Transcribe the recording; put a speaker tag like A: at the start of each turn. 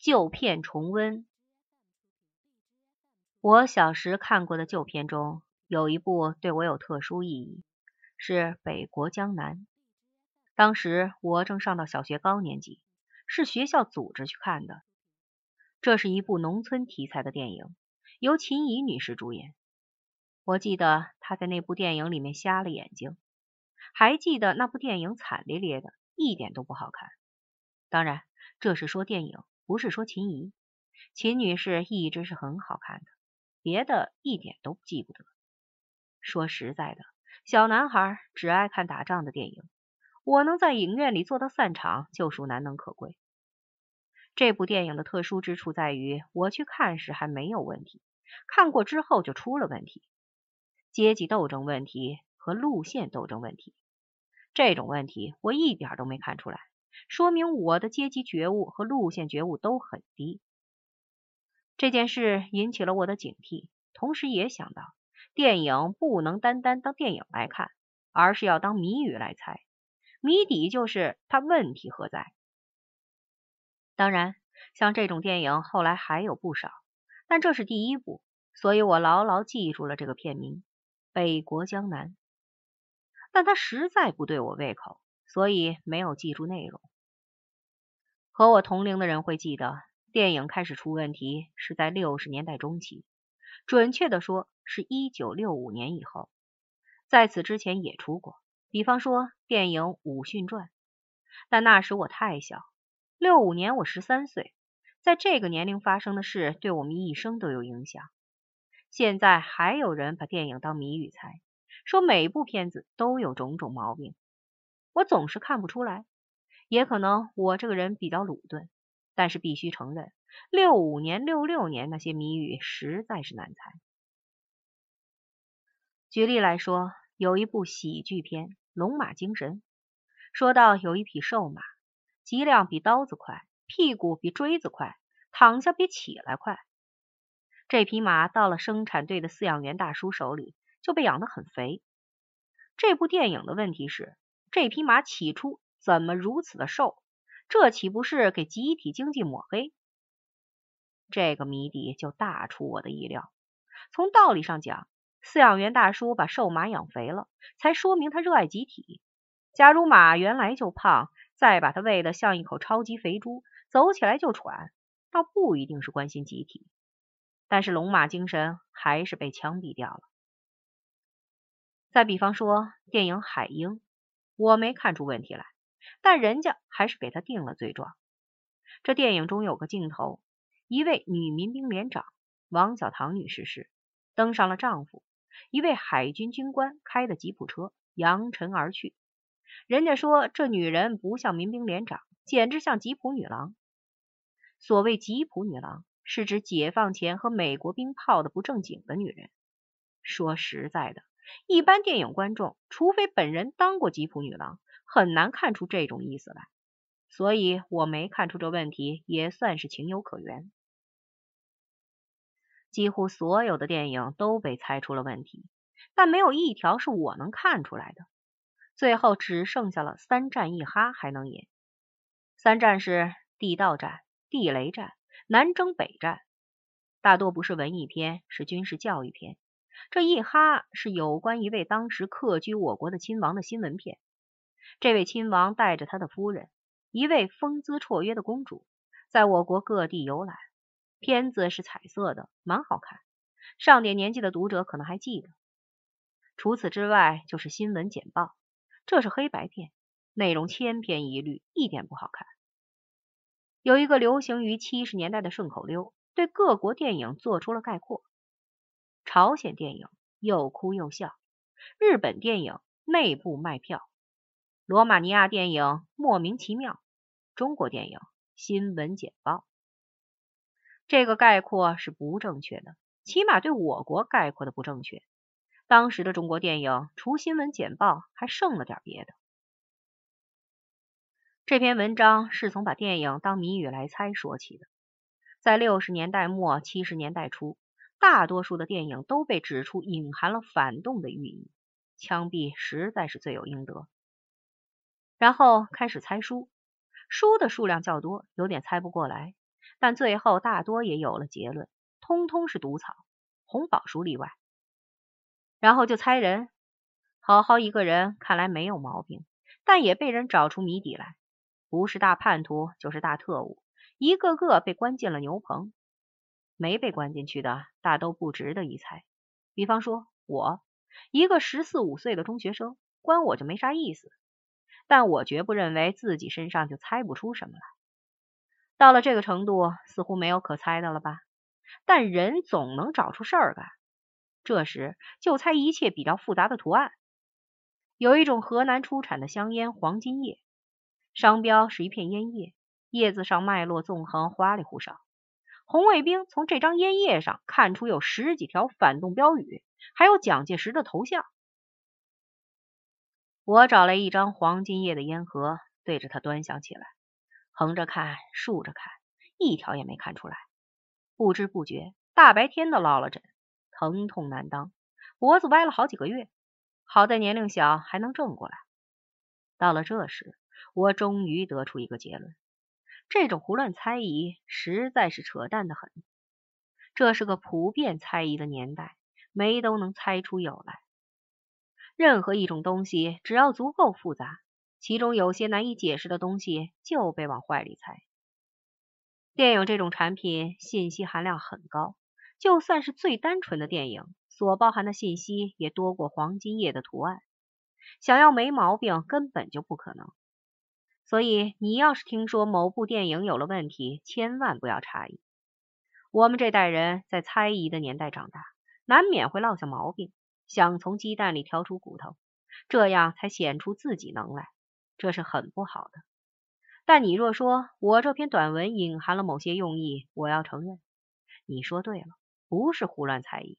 A: 旧片重温。我小时看过的旧片中，有一部对我有特殊意义，是《北国江南》。当时我正上到小学高年级，是学校组织去看的。这是一部农村题材的电影，由秦怡女士主演。我记得她在那部电影里面瞎了眼睛，还记得那部电影惨烈烈的，一点都不好看。当然，这是说电影，不是说秦怡。秦女士一直是很好看的。别的一点都记不得。说实在的，小男孩只爱看打仗的电影，我能在影院里做到散场，就属难能可贵。这部电影的特殊之处在于，我去看时还没有问题，看过之后就出了问题：阶级斗争问题和路线斗争问题。这种问题我一点都没看出来，说明我的阶级觉悟和路线觉悟都很低。这件事引起了我的警惕，同时也想到，电影不能单单当电影来看，而是要当谜语来猜。谜底就是它问题何在。当然，像这种电影后来还有不少，但这是第一部，所以我牢牢记住了这个片名《北国江南》。但它实在不对我胃口，所以没有记住内容。和我同龄的人会记得。电影开始出问题是在六十年代中期，准确的说是一九六五年以后。在此之前也出过，比方说电影《武训传》，但那时我太小，六五年我十三岁，在这个年龄发生的事对我们一生都有影响。现在还有人把电影当谜语猜，说每部片子都有种种毛病，我总是看不出来，也可能我这个人比较鲁钝。但是必须承认，六五年、六六年那些谜语实在是难猜。举例来说，有一部喜剧片《龙马精神》，说到有一匹瘦马，脊梁比刀子快，屁股比锥子快，躺下比起来快。这匹马到了生产队的饲养员大叔手里，就被养得很肥。这部电影的问题是，这匹马起初怎么如此的瘦？这岂不是给集体经济抹黑？这个谜底就大出我的意料。从道理上讲，饲养员大叔把瘦马养肥了，才说明他热爱集体。假如马原来就胖，再把它喂得像一口超级肥猪，走起来就喘，倒不一定是关心集体。但是龙马精神还是被枪毙掉了。再比方说电影《海鹰》，我没看出问题来。但人家还是给他定了罪状。这电影中有个镜头，一位女民兵连长王小棠女士是登上了丈夫一位海军军官开的吉普车，扬尘而去。人家说这女人不像民兵连长，简直像吉普女郎。所谓吉普女郎，是指解放前和美国兵泡的不正经的女人。说实在的，一般电影观众，除非本人当过吉普女郎。很难看出这种意思来，所以我没看出这问题，也算是情有可原。几乎所有的电影都被猜出了问题，但没有一条是我能看出来的。最后只剩下了三战一哈还能演。三战是地道战、地雷战、南征北战，大多不是文艺片，是军事教育片。这一哈是有关一位当时客居我国的亲王的新闻片。这位亲王带着他的夫人，一位风姿绰约的公主，在我国各地游览。片子是彩色的，蛮好看。上点年纪的读者可能还记得。除此之外，就是新闻简报，这是黑白片，内容千篇一律，一点不好看。有一个流行于七十年代的顺口溜，对各国电影做出了概括：朝鲜电影又哭又笑，日本电影内部卖票。罗马尼亚电影莫名其妙，中国电影新闻简报。这个概括是不正确的，起码对我国概括的不正确。当时的中国电影除新闻简报还剩了点别的。这篇文章是从把电影当谜语来猜说起的。在六十年代末七十年代初，大多数的电影都被指出隐含了反动的寓意，枪毙实在是罪有应得。然后开始猜书，书的数量较多，有点猜不过来。但最后大多也有了结论，通通是毒草，红宝书例外。然后就猜人，好好一个人，看来没有毛病，但也被人找出谜底来，不是大叛徒就是大特务，一个个被关进了牛棚。没被关进去的，大都不值得一猜。比方说，我一个十四五岁的中学生，关我就没啥意思。但我绝不认为自己身上就猜不出什么来。到了这个程度，似乎没有可猜的了吧？但人总能找出事儿干。这时就猜一切比较复杂的图案。有一种河南出产的香烟，黄金叶，商标是一片烟叶，叶子上脉络纵横，花里胡哨。红卫兵从这张烟叶上看出有十几条反动标语，还有蒋介石的头像。我找来一张黄金叶的烟盒，对着它端详起来，横着看，竖着看，一条也没看出来。不知不觉，大白天的落了枕，疼痛难当，脖子歪了好几个月。好在年龄小，还能正过来。到了这时，我终于得出一个结论。这种胡乱猜疑实在是扯淡的很。这是个普遍猜疑的年代，没都能猜出有来。任何一种东西，只要足够复杂，其中有些难以解释的东西就被往坏里猜。电影这种产品，信息含量很高，就算是最单纯的电影，所包含的信息也多过黄金叶的图案。想要没毛病，根本就不可能。所以，你要是听说某部电影有了问题，千万不要诧异。我们这代人在猜疑的年代长大，难免会落下毛病，想从鸡蛋里挑出骨头，这样才显出自己能来，这是很不好的。但你若说我这篇短文隐含了某些用意，我要承认，你说对了，不是胡乱猜疑。